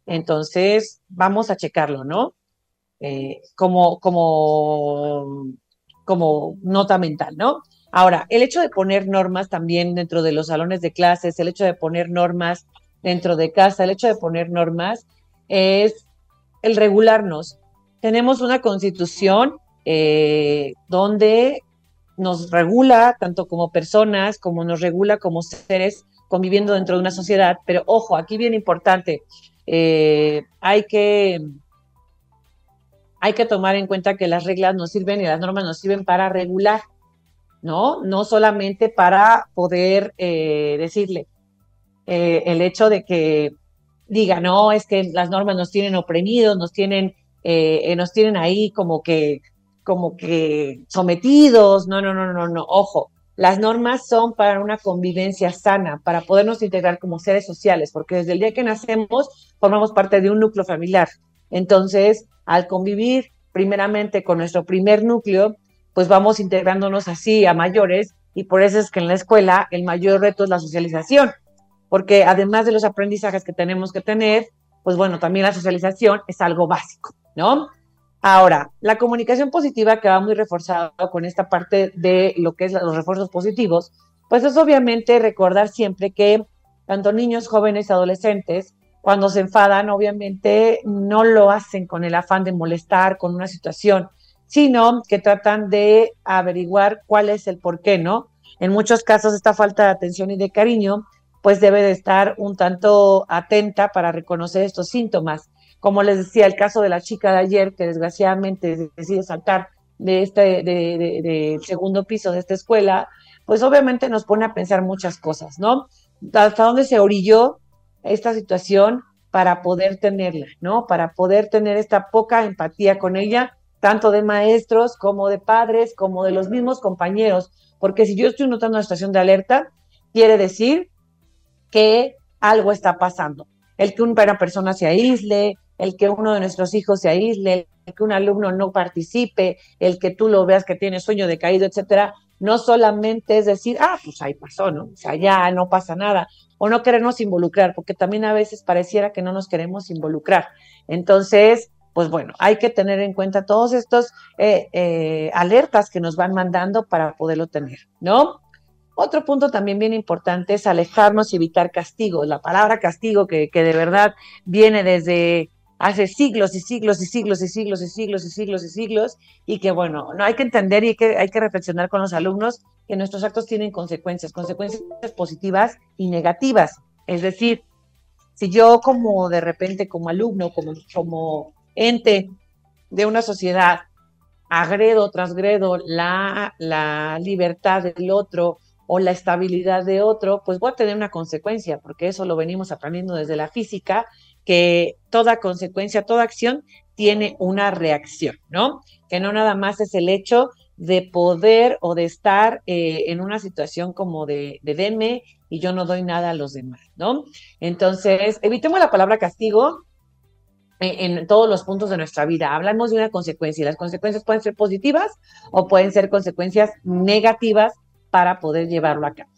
Entonces, vamos a checarlo, ¿no? Eh, como, como, como nota mental, ¿no? Ahora, el hecho de poner normas también dentro de los salones de clases, el hecho de poner normas dentro de casa, el hecho de poner normas es el regularnos. Tenemos una constitución eh, donde nos regula tanto como personas, como nos regula como seres conviviendo dentro de una sociedad, pero ojo, aquí bien importante, eh, hay que hay que tomar en cuenta que las reglas nos sirven y las normas nos sirven para regular, ¿no? No solamente para poder eh, decirle eh, el hecho de que diga, no, es que las normas nos tienen oprimidos, nos tienen, nos tienen ahí como que como que sometidos, no, no, no, no, no, ojo, las normas son para una convivencia sana, para podernos integrar como seres sociales, porque desde el día que nacemos formamos parte de un núcleo familiar. Entonces, al convivir primeramente con nuestro primer núcleo, pues vamos integrándonos así a mayores y por eso es que en la escuela el mayor reto es la socialización, porque además de los aprendizajes que tenemos que tener, pues bueno, también la socialización es algo básico, ¿no? Ahora, la comunicación positiva que va muy reforzado con esta parte de lo que es los refuerzos positivos, pues es obviamente recordar siempre que tanto niños, jóvenes, adolescentes, cuando se enfadan, obviamente no lo hacen con el afán de molestar con una situación, sino que tratan de averiguar cuál es el por qué, ¿no? En muchos casos esta falta de atención y de cariño, pues debe de estar un tanto atenta para reconocer estos síntomas como les decía, el caso de la chica de ayer, que desgraciadamente decide saltar de este de, segundo piso de esta escuela, pues obviamente nos pone a pensar muchas cosas, ¿no? Hasta dónde se orilló esta situación para poder tenerla, ¿no? Para poder tener esta poca empatía con ella, tanto de maestros como de padres, como de los mismos compañeros, porque si yo estoy notando una situación de alerta, quiere decir que algo está pasando. El que una persona se aísle, el que uno de nuestros hijos se aísle, el que un alumno no participe, el que tú lo veas que tiene sueño decaído, etcétera, no solamente es decir, ah, pues ahí pasó, ¿no? O sea, ya no pasa nada, o no querernos involucrar, porque también a veces pareciera que no nos queremos involucrar. Entonces, pues bueno, hay que tener en cuenta todos estos eh, eh, alertas que nos van mandando para poderlo tener, ¿no? Otro punto también bien importante es alejarnos y evitar castigos. La palabra castigo que, que de verdad viene desde hace siglos y siglos y siglos y siglos y siglos y siglos y siglos y que bueno, no hay que entender y que, hay que reflexionar con los alumnos que nuestros actos tienen consecuencias, consecuencias positivas y negativas. Es decir, si yo como de repente como alumno, como, como ente de una sociedad, agredo, transgredo la, la libertad del otro o la estabilidad de otro, pues voy a tener una consecuencia, porque eso lo venimos aprendiendo desde la física que toda consecuencia, toda acción tiene una reacción, ¿no? Que no nada más es el hecho de poder o de estar eh, en una situación como de, de denme y yo no doy nada a los demás, ¿no? Entonces, evitemos la palabra castigo en, en todos los puntos de nuestra vida. Hablamos de una consecuencia y las consecuencias pueden ser positivas o pueden ser consecuencias negativas para poder llevarlo a cabo,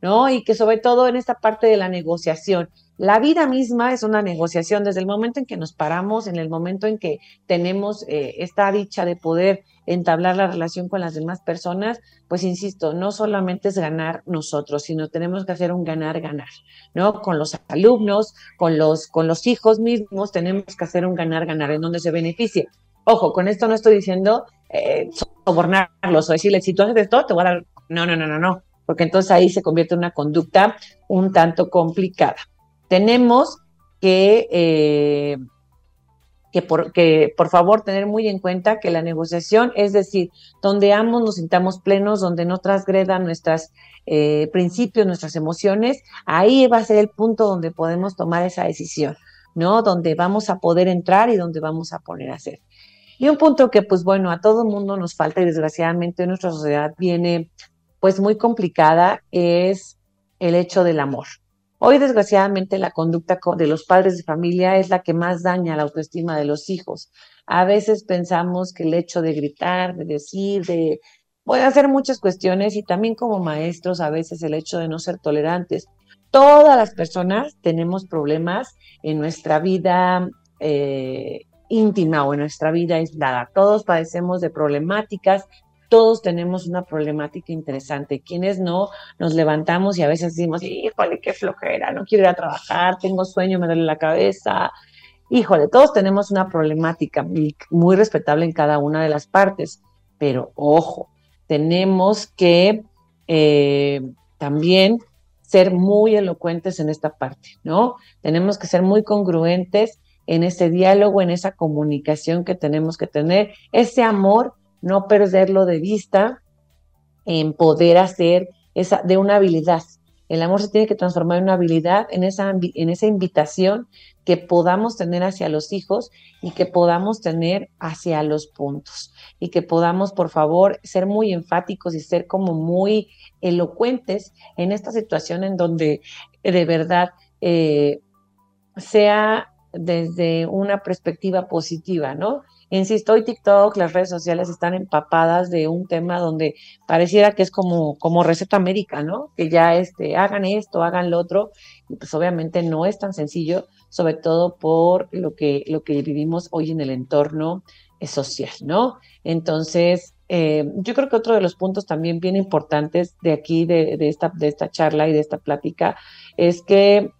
¿no? Y que sobre todo en esta parte de la negociación, la vida misma es una negociación desde el momento en que nos paramos, en el momento en que tenemos eh, esta dicha de poder entablar la relación con las demás personas, pues insisto, no solamente es ganar nosotros, sino tenemos que hacer un ganar-ganar, ¿no? Con los alumnos, con los, con los hijos mismos, tenemos que hacer un ganar-ganar en donde se beneficie. Ojo, con esto no estoy diciendo eh, sobornarlos o decirles, si tú haces esto, te voy a dar... No, no, no, no, no, porque entonces ahí se convierte en una conducta un tanto complicada tenemos que, eh, que, por, que, por favor, tener muy en cuenta que la negociación, es decir, donde ambos nos sintamos plenos, donde no transgredan nuestros eh, principios, nuestras emociones, ahí va a ser el punto donde podemos tomar esa decisión, ¿no? Donde vamos a poder entrar y donde vamos a poner a hacer. Y un punto que, pues bueno, a todo mundo nos falta y desgraciadamente nuestra sociedad viene pues muy complicada es el hecho del amor. Hoy, desgraciadamente, la conducta de los padres de familia es la que más daña la autoestima de los hijos. A veces pensamos que el hecho de gritar, de decir, de puede hacer muchas cuestiones y también como maestros a veces el hecho de no ser tolerantes. Todas las personas tenemos problemas en nuestra vida eh, íntima o en nuestra vida aislada. Todos padecemos de problemáticas, todos tenemos una problemática interesante. Quienes no, nos levantamos y a veces decimos, híjole, qué flojera, no quiero ir a trabajar, tengo sueño, me duele la cabeza. Híjole, todos tenemos una problemática muy respetable en cada una de las partes, pero ojo, tenemos que eh, también ser muy elocuentes en esta parte, ¿no? Tenemos que ser muy congruentes en ese diálogo, en esa comunicación que tenemos que tener, ese amor, no perderlo de vista en poder hacer esa de una habilidad. El amor se tiene que transformar en una habilidad, en esa, en esa invitación que podamos tener hacia los hijos y que podamos tener hacia los puntos. Y que podamos, por favor, ser muy enfáticos y ser como muy elocuentes en esta situación en donde de verdad eh, sea desde una perspectiva positiva, ¿no? Insisto, hoy TikTok, las redes sociales están empapadas de un tema donde pareciera que es como, como receta médica, ¿no? Que ya este, hagan esto, hagan lo otro, y pues obviamente no es tan sencillo, sobre todo por lo que, lo que vivimos hoy en el entorno eh, social, ¿no? Entonces, eh, yo creo que otro de los puntos también bien importantes de aquí, de, de, esta, de esta charla y de esta plática, es que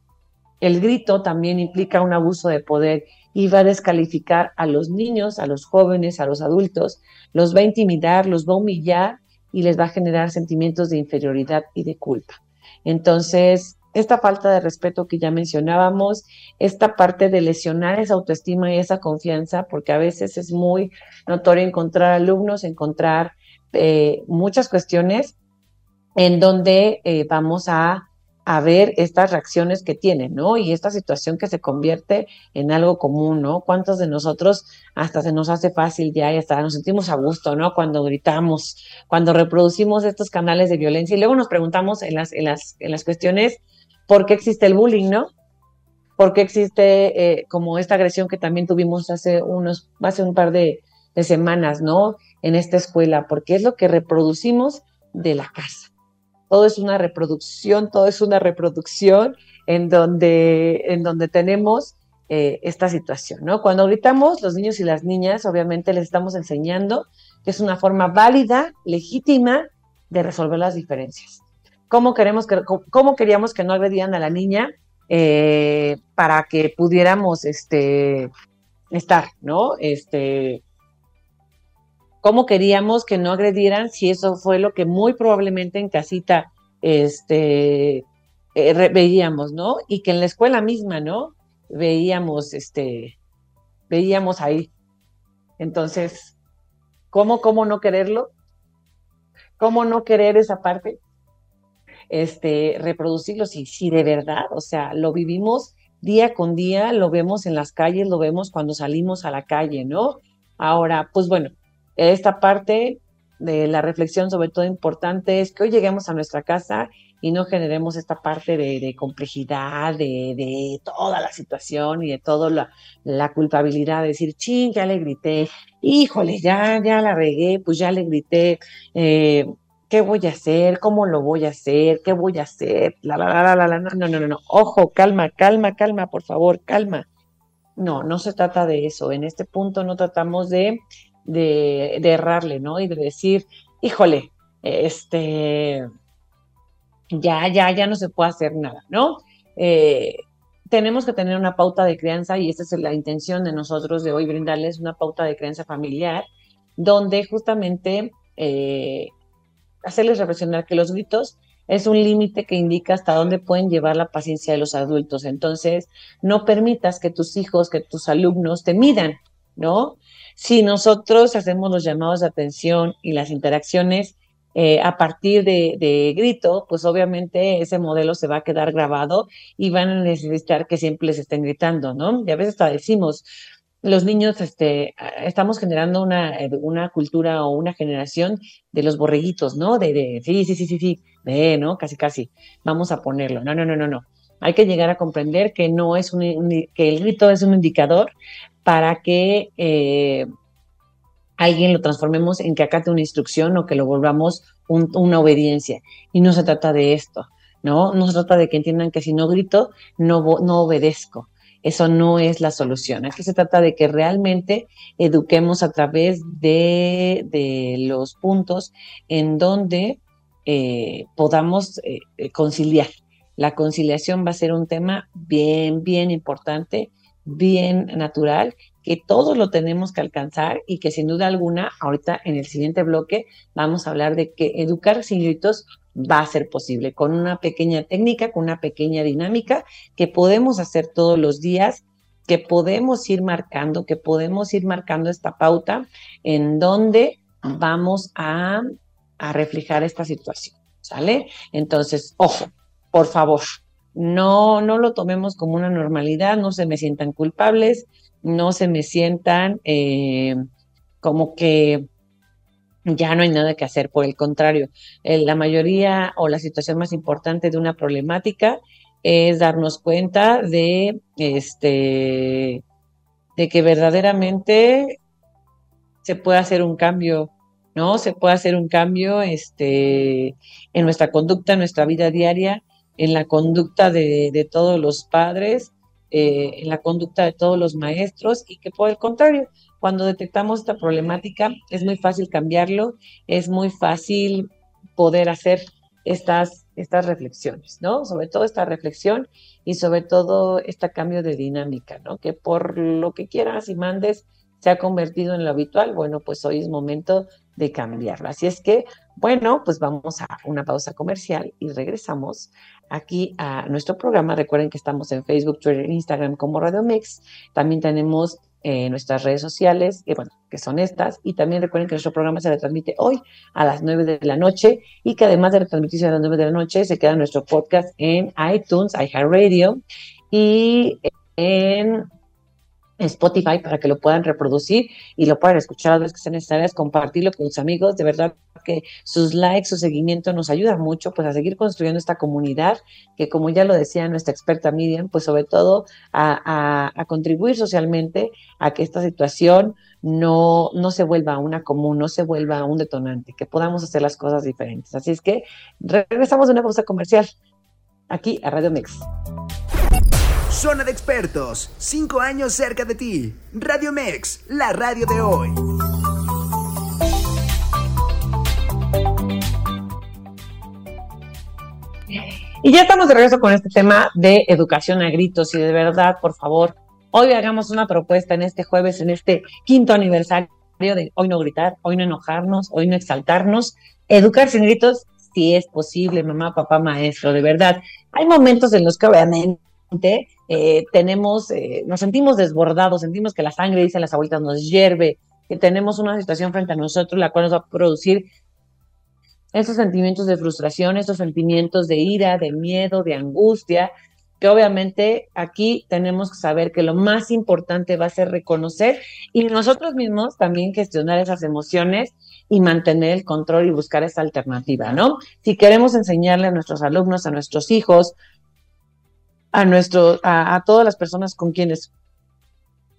el grito también implica un abuso de poder y va a descalificar a los niños, a los jóvenes, a los adultos, los va a intimidar, los va a humillar y les va a generar sentimientos de inferioridad y de culpa. Entonces, esta falta de respeto que ya mencionábamos, esta parte de lesionar esa autoestima y esa confianza, porque a veces es muy notorio encontrar alumnos, encontrar eh, muchas cuestiones en donde eh, vamos a a ver estas reacciones que tienen, ¿no? Y esta situación que se convierte en algo común, ¿no? ¿Cuántos de nosotros hasta se nos hace fácil ya y hasta nos sentimos a gusto, ¿no? Cuando gritamos, cuando reproducimos estos canales de violencia y luego nos preguntamos en las, en las, en las cuestiones por qué existe el bullying, ¿no? ¿Por qué existe eh, como esta agresión que también tuvimos hace unos, hace un par de, de semanas, ¿no? En esta escuela, porque es lo que reproducimos de la casa todo es una reproducción, todo es una reproducción en donde, en donde tenemos eh, esta situación, ¿no? Cuando gritamos, los niños y las niñas, obviamente les estamos enseñando que es una forma válida, legítima de resolver las diferencias. ¿Cómo, queremos que, cómo queríamos que no agredieran a la niña eh, para que pudiéramos este, estar, ¿no? Este, cómo queríamos que no agredieran si eso fue lo que muy probablemente en casita este, eh, veíamos, ¿no? Y que en la escuela misma, ¿no? Veíamos, este, veíamos ahí. Entonces, ¿cómo, cómo no quererlo? ¿Cómo no querer esa parte? Este, reproducirlo, si, si de verdad, o sea, lo vivimos día con día, lo vemos en las calles, lo vemos cuando salimos a la calle, ¿no? Ahora, pues bueno, esta parte de la reflexión sobre todo importante es que hoy lleguemos a nuestra casa y no generemos esta parte de, complejidad, de, toda la situación y de toda la, la, culpabilidad de decir, ching, ya le grité, híjole, ya, ya la regué, pues ya le grité, eh, ¿qué voy a hacer? ¿Cómo lo voy a hacer? ¿Qué voy a hacer? La, la, la, la, la, no, no, no, no, ojo, calma, calma, calma, por favor, calma. No, no se trata de eso. En este punto no tratamos de de, errarle, ¿no? Y de decir, híjole, este, ya, ya, ya no se puede hacer nada, ¿no? Eh, tenemos que tener una pauta de crianza y esta es la intención de nosotros de hoy brindarles una pauta de crianza familiar donde justamente eh, hacerles reflexionar que los gritos es un límite que indica hasta dónde pueden llevar la paciencia de los adultos. Entonces, no permitas que tus hijos, que tus alumnos te midan, ¿no? Si nosotros hacemos los llamados de atención y las interacciones eh, a partir de, grito, pues obviamente ese modelo se va a quedar grabado y van a necesitar que siempre les estén gritando, ¿no? Y a veces hasta decimos, los niños, este, estamos generando una, una cultura o una generación de los borreguitos, ¿no? De, de, sí, sí, sí, sí, sí, ve, ¿no? Casi, casi, vamos a ponerlo. No, no, no, no, no. Hay que llegar a comprender que no es un, que el grito es un indicador para que eh, alguien lo transformemos en que acate una instrucción o que lo volvamos una obediencia. Y no se trata de esto, ¿no? No se trata de que entiendan que si no grito, no, no obedezco. Eso no es la solución. Aquí se trata de que realmente eduquemos a través de, los puntos en donde eh, podamos eh, conciliar. La conciliación va a ser un tema bien, bien importante, bien natural que todos lo tenemos que alcanzar y que sin duda alguna, ahorita en el siguiente bloque vamos a hablar de que educar sin gritos va a ser posible con una pequeña técnica, con una pequeña dinámica que podemos hacer todos los días, que podemos ir marcando, que podemos ir marcando esta pauta en donde vamos a, a reflejar esta situación, ¿sale? Entonces, ojo, por favor, no, no lo tomemos como una normalidad, no se me sientan culpables, no se me sientan eh, como que ya no hay nada que hacer. Por el contrario, eh, la mayoría o la situación más importante de una problemática es darnos cuenta de este de que verdaderamente se puede hacer un cambio, ¿no? Se puede hacer un cambio este, en nuestra conducta, en nuestra vida diaria, en la conducta de, de todos los padres eh, en la conducta de todos los maestros y que por el contrario, cuando detectamos esta problemática es muy fácil cambiarlo, es muy fácil poder hacer estas, estas reflexiones, ¿no? Sobre todo esta reflexión y sobre todo este cambio de dinámica, ¿no? Que por lo que quieras y mandes se ha convertido en lo habitual, bueno, pues hoy es momento de cambiarlo. Así es que, bueno, pues vamos a una pausa comercial y regresamos aquí a nuestro programa. Recuerden que estamos en Facebook, Twitter, Instagram como Radio Mix. También tenemos eh, nuestras redes sociales, eh, bueno, que son estas. Y también recuerden que nuestro programa se retransmite hoy a las 9 de la noche y que además de retransmitirse a las 9 de la noche, se queda nuestro podcast en iTunes, iHeartRadio y en Spotify para que lo puedan reproducir y lo puedan escuchar a las que sean necesarias, compartirlo con sus amigos. De verdad que sus likes, su seguimiento nos ayuda mucho pues a seguir construyendo esta comunidad que como ya lo decía nuestra experta Miriam, pues sobre todo a, contribuir socialmente a que esta situación no, no se vuelva una común, no se vuelva un detonante, que podamos hacer las cosas diferentes. Así es que regresamos de una pausa comercial aquí a Radio Mix.
Zona de expertos, cinco años cerca de ti. Radio Mex, la radio de hoy.
Y ya estamos de regreso con este tema de educación a gritos y de verdad, por favor, hoy hagamos una propuesta en este jueves, en este quinto aniversario de hoy no gritar, hoy no enojarnos, hoy no exaltarnos, educar sin gritos si es posible, mamá, papá, maestro, de verdad. Hay momentos en los que obviamente eh, tenemos, eh, nos sentimos desbordados, sentimos que la sangre, dicen las abuelitas, nos hierve, que tenemos una situación frente a nosotros la cual nos va a producir esos sentimientos de frustración, esos sentimientos de ira, de miedo, de angustia, que obviamente aquí tenemos que saber que lo más importante va a ser reconocer y nosotros mismos también gestionar esas emociones y mantener el control y buscar esa alternativa, ¿no? Si queremos enseñarle a nuestros alumnos, a nuestros hijos, a, nuestro, a, todas las personas con quienes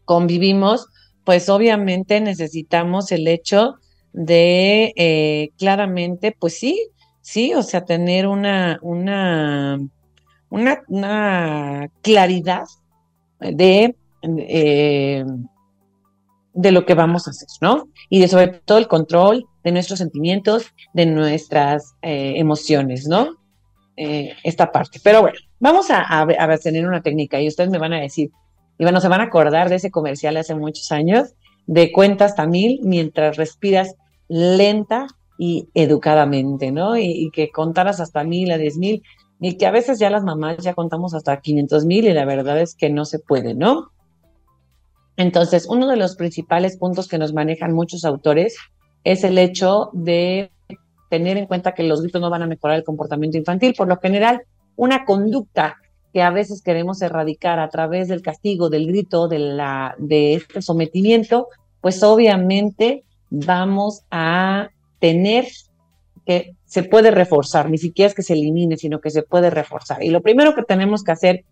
convivimos, pues obviamente necesitamos el hecho de eh, claramente, pues sí, sí, o sea, tener una, una, una, claridad de, eh, de lo que vamos a hacer, ¿no? Y de sobre todo el control de nuestros sentimientos, de nuestras eh, emociones, ¿no? Esta parte. Pero bueno, Vamos a, tener una técnica y ustedes me van a decir, y bueno, se van a acordar de ese comercial hace muchos años, de cuentas hasta mil mientras respiras lenta y educadamente, ¿no? Y, que contaras hasta mil a diez mil, y que a veces ya las mamás ya contamos hasta quinientos mil y la verdad es que no se puede, ¿no? Entonces, uno de los principales puntos que nos manejan muchos autores es el hecho de tener en cuenta que los gritos no van a mejorar el comportamiento infantil. Por lo general, una conducta que a veces queremos erradicar a través del castigo, del grito, de, la, de este sometimiento, pues obviamente vamos a tener que se puede reforzar, ni siquiera es que se elimine, sino que se puede reforzar. Y lo primero que tenemos que hacer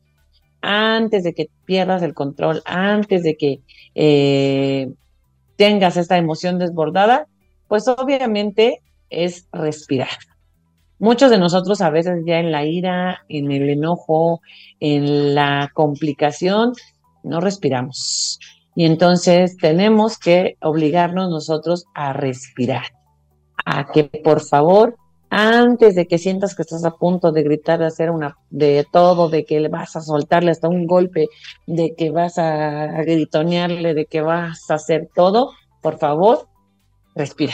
antes de que pierdas el control, antes de que eh, tengas esta emoción desbordada, pues obviamente es respirar. Muchos de nosotros a veces ya en la ira, en el enojo, en la complicación, no respiramos. Y entonces tenemos que obligarnos nosotros a respirar, a que por favor, antes de que sientas que estás a punto de gritar, de hacer una, de todo, de que vas a soltarle hasta un golpe, de que vas a gritonearle, de que vas a hacer todo, por favor, respira.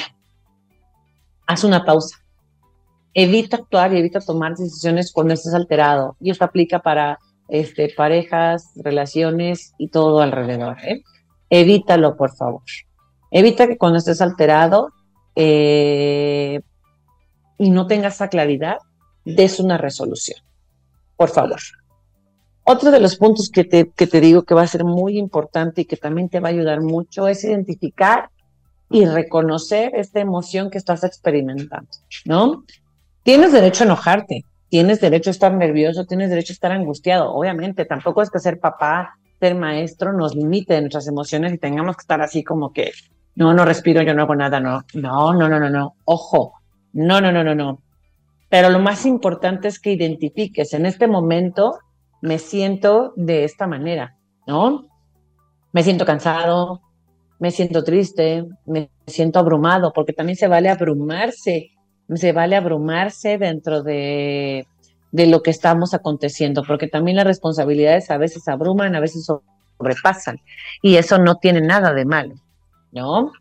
Haz una pausa. Evita actuar y evita tomar decisiones cuando estés alterado. Y esto aplica para este, parejas, relaciones y todo alrededor. ¿eh? Evítalo, por favor. Evita que cuando estés alterado eh, y no tengas esa claridad, des una resolución. Por favor. Otro de los puntos que te, que te digo que va a ser muy importante y que también te va a ayudar mucho es identificar y reconocer esta emoción que estás experimentando, ¿no? Tienes derecho a enojarte, tienes derecho a estar nervioso, tienes derecho a estar angustiado. Obviamente, tampoco es que ser papá, ser maestro nos limite nuestras emociones y tengamos que estar así como que, no, no respiro, yo no hago nada, no, no, no, no, no, no, ojo, no, no, no, no, no. Pero lo más importante es que identifiques, en este momento me siento de esta manera, ¿no? Me siento cansado, me siento triste, me siento abrumado, porque también se vale abrumarse se vale abrumarse dentro de, lo que estamos aconteciendo, porque también las responsabilidades a veces abruman, a veces sobrepasan, y eso no tiene nada de malo, ¿no?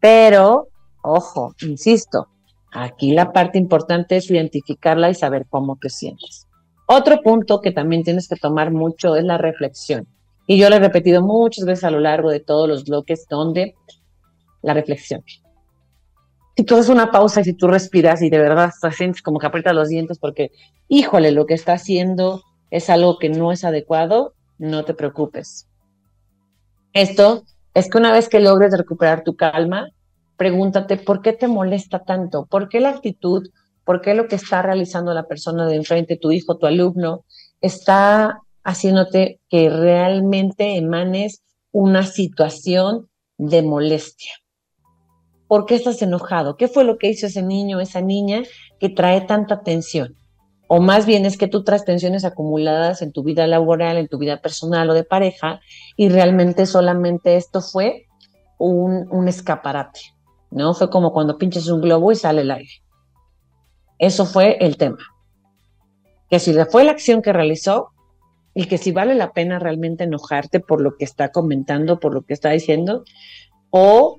Pero, ojo, insisto, aquí la parte importante es identificarla y saber cómo te sientes. Otro punto que también tienes que tomar mucho es la reflexión. Y yo lo he repetido muchas veces a lo largo de todos los bloques donde la reflexión. Si tú haces una pausa y si tú respiras y de verdad te sientes como que aprietas los dientes porque, híjole, lo que está haciendo es algo que no es adecuado, no te preocupes. Esto es que una vez que logres recuperar tu calma, pregúntate por qué te molesta tanto, por qué la actitud, por qué lo que está realizando la persona de enfrente, tu hijo, tu alumno, está haciéndote que realmente emanes una situación de molestia. ¿Por qué estás enojado? ¿Qué fue lo que hizo ese niño, esa niña que trae tanta tensión? O más bien es que tú traes tensiones acumuladas en tu vida laboral, en tu vida personal o de pareja, y realmente solamente esto fue un, escaparate, ¿no? Fue como cuando pinches un globo y sale el aire. Eso fue el tema. Que si fue la acción que realizó, y que si vale la pena realmente enojarte por lo que está comentando, por lo que está diciendo, o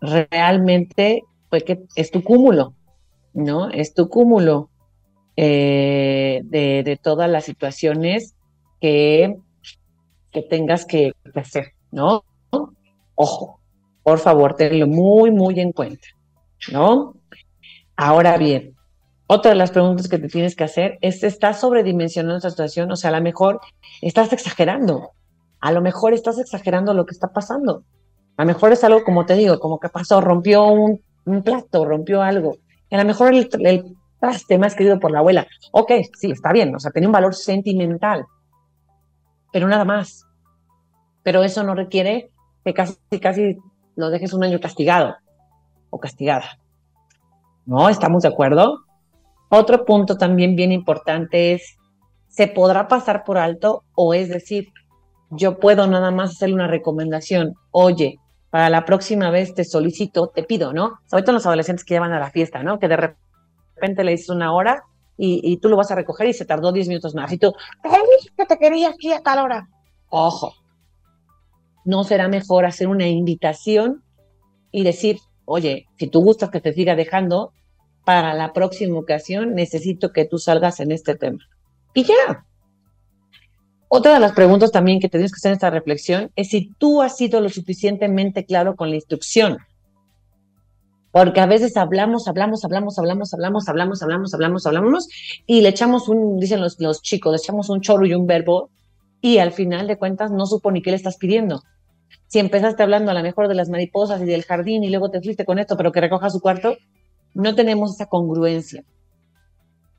realmente fue que es tu cúmulo, ¿no? Es tu cúmulo eh, de, todas las situaciones que, que tengas que hacer, ¿no? Ojo, por favor, tenlo muy, muy en cuenta, ¿no? Ahora bien, otra de las preguntas que te tienes que hacer es, ¿estás sobredimensionando esta situación? O sea, a lo mejor estás exagerando, a lo mejor estás exagerando lo que está pasando. A lo mejor es algo, como te digo, como que pasó, rompió un, plato, rompió algo. A lo mejor el, el traste más querido por la abuela. Ok, sí, está bien, o sea, tiene un valor sentimental, pero nada más. Pero eso no requiere que casi, casi lo dejes un año castigado o castigada. ¿No? ¿Estamos de acuerdo? Otro punto también bien importante es, ¿se podrá pasar por alto? O es decir, yo puedo nada más hacerle una recomendación. Oye, para la próxima vez te solicito, te pido, ¿no? Sobre todo los adolescentes que llevan a la fiesta, ¿no? Que de repente le dices una hora y, tú lo vas a recoger y se tardó 10 minutos más. Y tú, que te quería aquí a tal hora. Ojo, ¿no será mejor hacer una invitación y decir, oye, si tú gustas que te siga dejando, para la próxima ocasión necesito que tú salgas en este tema? Y ya, otra de las preguntas también que tienes que hacer en esta reflexión es si tú has sido lo suficientemente claro con la instrucción. Porque a veces hablamos, hablamos, hablamos, hablamos, hablamos, hablamos, hablamos, hablamos, hablamos, y le echamos un, dicen los, los chicos, le echamos un chorro y un verbo, y al final de cuentas no supo ni qué le estás pidiendo. Si empezaste hablando a lo mejor de las mariposas y del jardín y luego te fuiste con esto, pero que recoja su cuarto, no tenemos esa congruencia.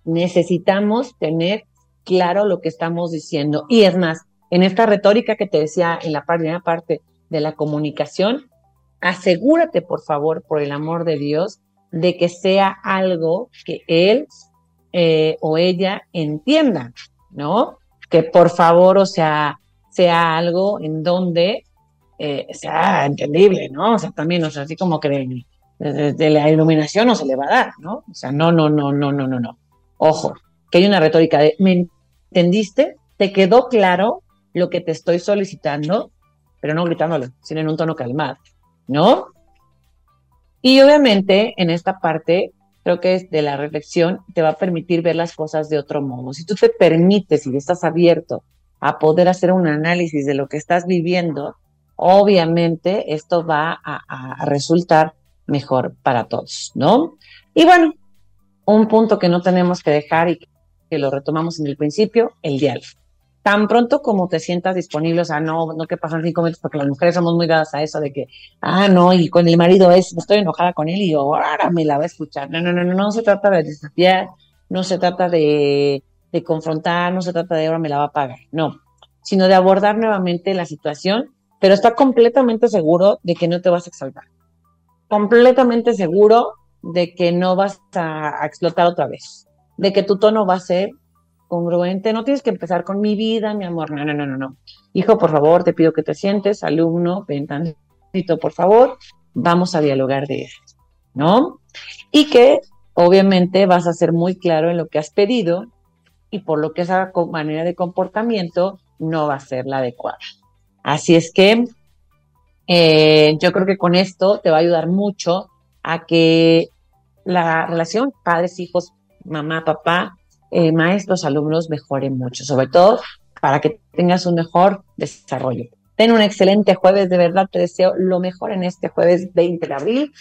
necesitamos tener claro lo que estamos diciendo. Y es más, en esta retórica que te decía en la primera parte de la comunicación, asegúrate, por favor, por el amor de Dios, de que sea algo que él eh, o ella entienda, ¿no? Que por favor, o sea, sea algo en donde eh, sea entendible, ¿no? O sea, también, o sea, así como que de, la iluminación no se le va a dar, ¿no? O sea, no, no, no, no, no, no, no. Ojo, que hay una retórica de, ¿me entendiste? ¿Te quedó claro lo que te estoy solicitando? Pero no gritándolo, sino en un tono calmado, ¿no? Y obviamente en esta parte, creo que es de la reflexión, te va a permitir ver las cosas de otro modo. Si tú te permites y estás abierto a poder hacer un análisis de lo que estás viviendo, obviamente esto va a, resultar mejor para todos, ¿no? Y bueno, un punto que no tenemos que dejar y que lo retomamos en el principio, el diálogo. Tan pronto como te sientas disponible, o sea, no, no que pasan cinco minutos, porque las mujeres somos muy dadas a eso de que, ah, no, y con el marido es, estoy enojada con él y ahora me la va a escuchar. No, no, no, no, no se trata de desafiar, no se trata de, de confrontar, no se trata de ahora me la va a pagar, no, sino de abordar nuevamente la situación pero está completamente seguro de que no te vas a exaltar. Completamente seguro de que no vas a, explotar otra vez. De que tu tono va a ser congruente. No tienes que empezar con mi vida, mi amor. No, no, no, no, no. Hijo, por favor, te pido que te sientes. Alumno, ven tantito, por favor. Vamos a dialogar de esto, ¿no? Y que obviamente vas a ser muy claro en lo que has pedido y por lo que esa manera de comportamiento no va a ser la adecuada. Así es que eh, yo creo que con esto te va a ayudar mucho a que la relación padres, hijos, mamá, papá, eh, maestros, alumnos mejore mucho, sobre todo para que tengas un mejor desarrollo. Ten un excelente jueves, de verdad te deseo lo mejor en este jueves 20 de abril,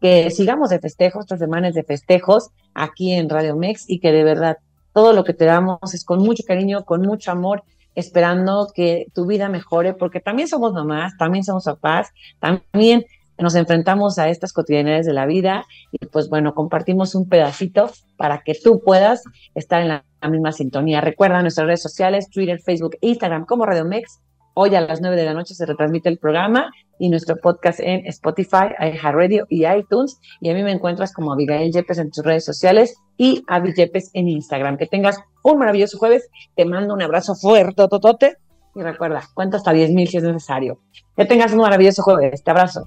que sigamos de festejos, estas semanas de festejos aquí en Radio Mex y que de verdad todo lo que te damos es con mucho cariño, con mucho amor esperando que tu vida mejore, porque también somos mamás, también somos papás, también nos enfrentamos a estas cotidianidades de la vida y pues bueno, compartimos un pedacito para que tú puedas estar en la, misma sintonía. Recuerda nuestras redes sociales, Twitter, Facebook, Instagram como Radio Mex. Hoy a las 9 de la noche se retransmite el programa y nuestro podcast en Spotify, iHeartRadio y iTunes. Y a mí me encuentras como Abigail Yepes en tus redes sociales y Avi Yepes en Instagram. Que tengas un maravilloso jueves. Te mando un abrazo fuerte, totote. Y recuerda, cuenta hasta 10.000 si es necesario. Que tengas un maravilloso jueves. Te abrazo.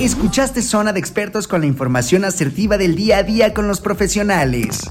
Escuchaste Zona de Expertos con la información asertiva del día a día con los profesionales.